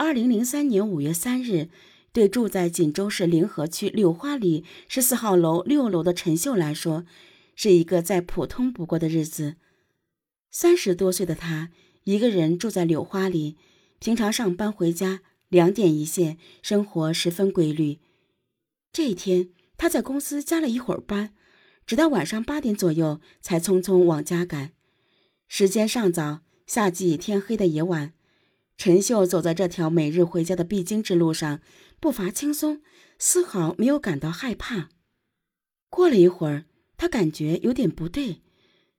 二零零三年五月三日，对住在锦州市临河区柳花里十四号楼六楼的陈秀来说，是一个再普通不过的日子。三十多岁的他，一个人住在柳花里，平常上班回家两点一线，生活十分规律。这一天，他在公司加了一会儿班，直到晚上八点左右才匆匆往家赶。时间尚早，夏季天黑的也晚。陈秀走在这条每日回家的必经之路上，步伐轻松，丝毫没有感到害怕。过了一会儿，他感觉有点不对，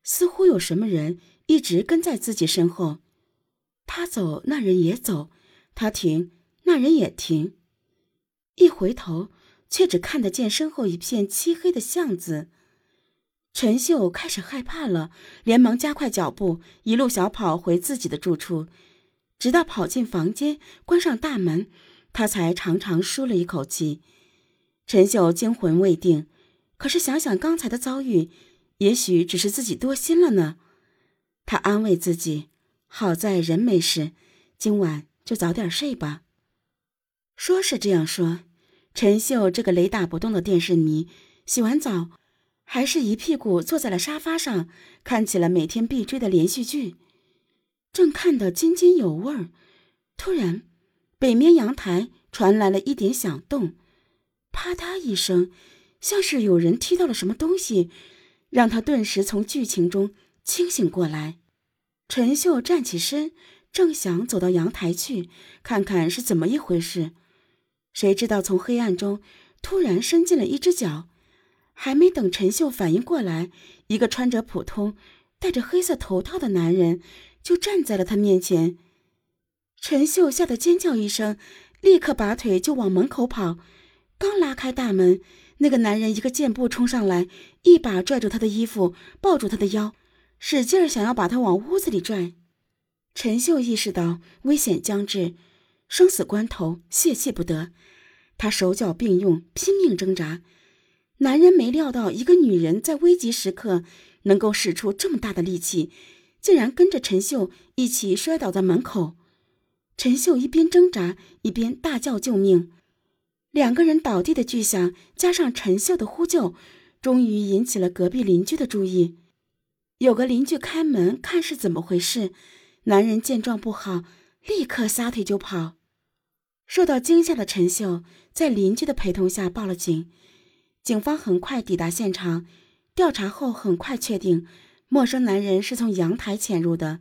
似乎有什么人一直跟在自己身后。他走，那人也走；他停，那人也停。一回头，却只看得见身后一片漆黑的巷子。陈秀开始害怕了，连忙加快脚步，一路小跑回自己的住处。直到跑进房间，关上大门，他才长长舒了一口气。陈秀惊魂未定，可是想想刚才的遭遇，也许只是自己多心了呢。他安慰自己：好在人没事，今晚就早点睡吧。说是这样说，陈秀这个雷打不动的电视迷，洗完澡，还是一屁股坐在了沙发上，看起了每天必追的连续剧。正看得津津有味儿，突然，北面阳台传来了一点响动，啪嗒一声，像是有人踢到了什么东西，让他顿时从剧情中清醒过来。陈秀站起身，正想走到阳台去看看是怎么一回事，谁知道从黑暗中突然伸进了一只脚，还没等陈秀反应过来，一个穿着普通、戴着黑色头套的男人。就站在了他面前，陈秀吓得尖叫一声，立刻拔腿就往门口跑。刚拉开大门，那个男人一个箭步冲上来，一把拽住他的衣服，抱住他的腰，使劲儿想要把他往屋子里拽。陈秀意识到危险将至，生死关头，泄气不得。他手脚并用，拼命挣扎。男人没料到一个女人在危急时刻能够使出这么大的力气。竟然跟着陈秀一起摔倒在门口，陈秀一边挣扎一边大叫救命。两个人倒地的巨响，加上陈秀的呼救，终于引起了隔壁邻居的注意。有个邻居开门看是怎么回事，男人见状不好，立刻撒腿就跑。受到惊吓的陈秀在邻居的陪同下报了警，警方很快抵达现场，调查后很快确定。陌生男人是从阳台潜入的，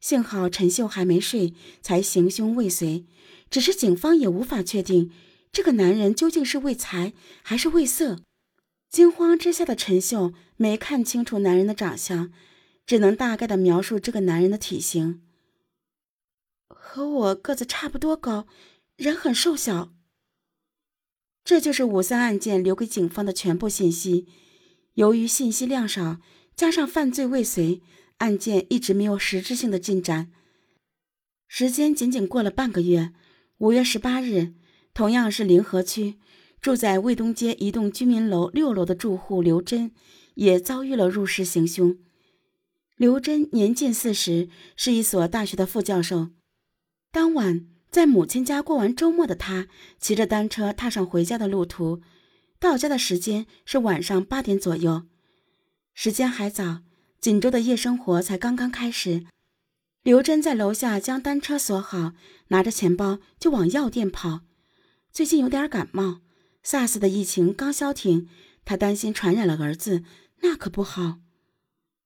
幸好陈秀还没睡，才行凶未遂。只是警方也无法确定这个男人究竟是为财还是为色。惊慌之下的陈秀没看清楚男人的长相，只能大概的描述这个男人的体型：和我个子差不多高，人很瘦小。这就是五三案件留给警方的全部信息。由于信息量少。加上犯罪未遂，案件一直没有实质性的进展。时间仅仅过了半个月，五月十八日，同样是临河区，住在卫东街一栋居民楼六楼的住户刘真，也遭遇了入室行凶。刘真年近四十，是一所大学的副教授。当晚在母亲家过完周末的他，骑着单车踏上回家的路途，到家的时间是晚上八点左右。时间还早，锦州的夜生活才刚刚开始。刘真在楼下将单车锁好，拿着钱包就往药店跑。最近有点感冒，SARS 的疫情刚消停，他担心传染了儿子，那可不好。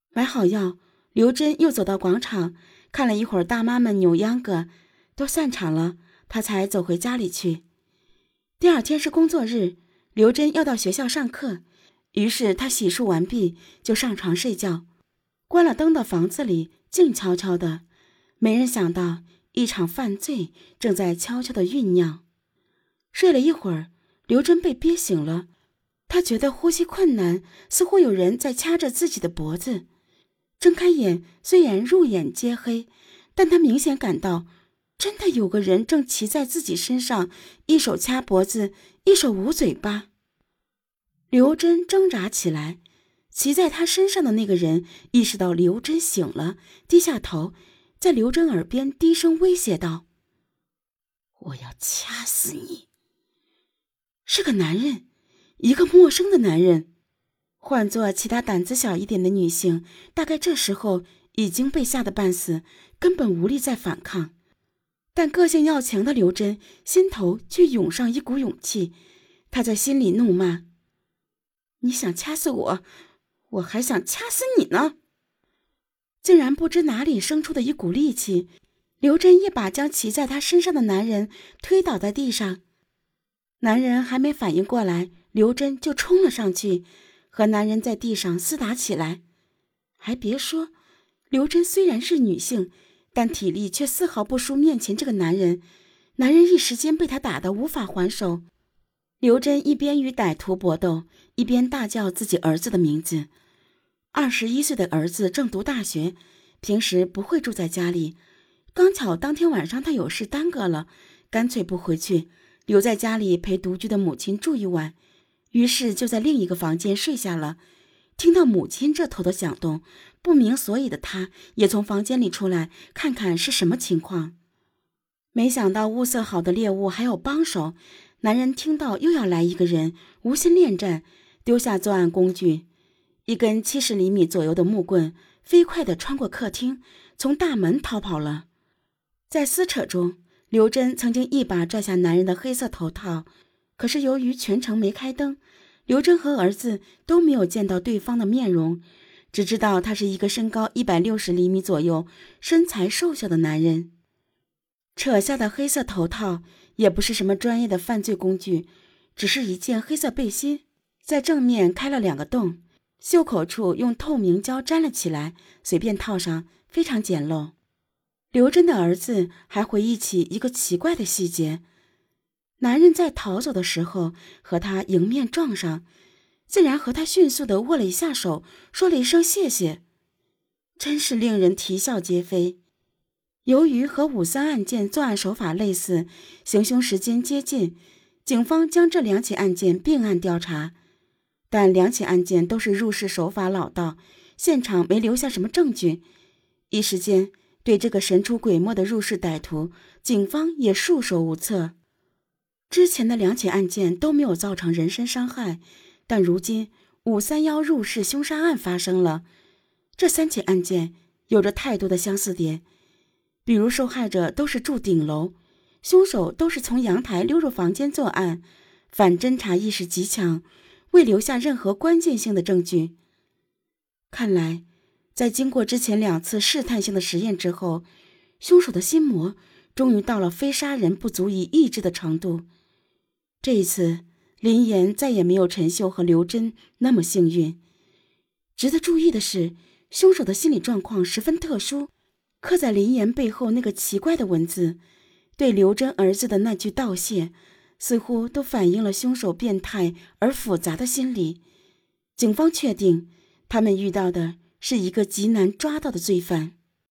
买好药，刘真又走到广场，看了一会儿大妈们扭秧歌，都散场了，他才走回家里去。第二天是工作日，刘真要到学校上课。于是他洗漱完毕，就上床睡觉。关了灯的房子里静悄悄的，没人想到一场犯罪正在悄悄的酝酿。睡了一会儿，刘真被憋醒了，他觉得呼吸困难，似乎有人在掐着自己的脖子。睁开眼，虽然入眼皆黑，但他明显感到，真的有个人正骑在自己身上，一手掐脖子，一手捂嘴巴。刘真挣扎起来，骑在他身上的那个人意识到刘真醒了，低下头，在刘真耳边低声威胁道：“我要掐死你！是个男人，一个陌生的男人。换做其他胆子小一点的女性，大概这时候已经被吓得半死，根本无力再反抗。但个性要强的刘真心头却涌上一股勇气，她在心里怒骂：“你想掐死我，我还想掐死你呢！”竟然不知哪里生出的一股力气，刘真一把将骑在他身上的男人推倒在地上。男人还没反应过来，刘真就冲了上去。和男人在地上厮打起来，还别说，刘真虽然是女性，但体力却丝毫不输面前这个男人。男人一时间被他打得无法还手。刘真一边与歹徒搏斗，一边大叫自己儿子的名字。二十一岁的儿子正读大学，平时不会住在家里，刚巧当天晚上他有事耽搁了，干脆不回去，留在家里陪独居的母亲住一晚。于是就在另一个房间睡下了。听到母亲这头的响动，不明所以的他也从房间里出来，看看是什么情况。没想到物色好的猎物还有帮手。男人听到又要来一个人，无心恋战，丢下作案工具，一根七十厘米左右的木棍，飞快地穿过客厅，从大门逃跑了。在撕扯中，刘真曾经一把拽下男人的黑色头套。可是由于全程没开灯，刘真和儿子都没有见到对方的面容，只知道他是一个身高一百六十厘米左右、身材瘦小的男人。扯下的黑色头套也不是什么专业的犯罪工具，只是一件黑色背心，在正面开了两个洞，袖口处用透明胶粘了起来，随便套上，非常简陋。刘真的儿子还回忆起一个奇怪的细节。男人在逃走的时候和他迎面撞上，竟然和他迅速的握了一下手，说了一声谢谢，真是令人啼笑皆非。由于和五三案件作案手法类似，行凶时间接近，警方将这两起案件并案调查，但两起案件都是入室手法老道，现场没留下什么证据，一时间对这个神出鬼没的入室歹徒，警方也束手无策。之前的两起案件都没有造成人身伤害，但如今五三幺入室凶杀案发生了。这三起案件有着太多的相似点，比如受害者都是住顶楼，凶手都是从阳台溜入房间作案，反侦查意识极强，未留下任何关键性的证据。看来，在经过之前两次试探性的实验之后，凶手的心魔终于到了非杀人不足以抑制的程度。这一次，林岩再也没有陈秀和刘真那么幸运。值得注意的是，凶手的心理状况十分特殊。刻在林岩背后那个奇怪的文字，对刘真儿子的那句道谢，似乎都反映了凶手变态而复杂的心理。警方确定，他们遇到的是一个极难抓到的罪犯。